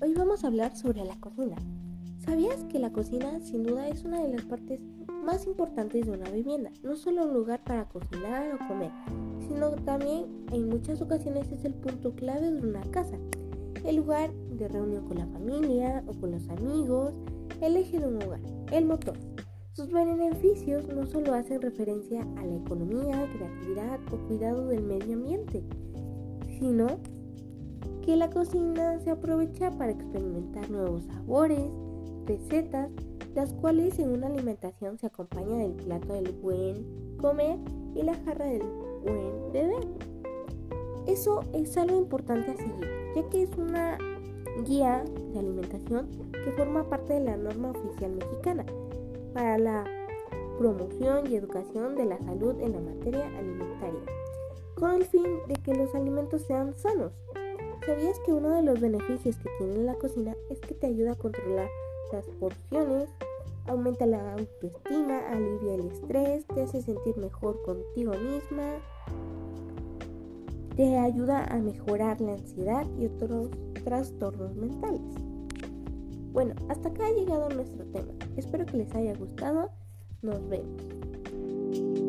Hoy vamos a hablar sobre la cocina. ¿Sabías que la cocina sin duda es una de las partes más importantes de una vivienda? No solo un lugar para cocinar o comer, sino también en muchas ocasiones es el punto clave de una casa. El lugar de reunión con la familia o con los amigos, el eje de un hogar, el motor. Sus beneficios no solo hacen referencia a la economía, creatividad o cuidado del medio ambiente, sino que la cocina se aprovecha para experimentar nuevos sabores, recetas, las cuales en una alimentación se acompaña del plato del buen comer y la jarra del buen beber. Eso es algo importante a seguir, ya que es una guía de alimentación que forma parte de la norma oficial mexicana para la promoción y educación de la salud en la materia alimentaria, con el fin de que los alimentos sean sanos. ¿Sabías que uno de los beneficios que tiene la cocina es que te ayuda a controlar las porciones, aumenta la autoestima, alivia el estrés, te hace sentir mejor contigo misma, te ayuda a mejorar la ansiedad y otros trastornos mentales? Bueno, hasta acá ha llegado nuestro tema. Espero que les haya gustado. Nos vemos.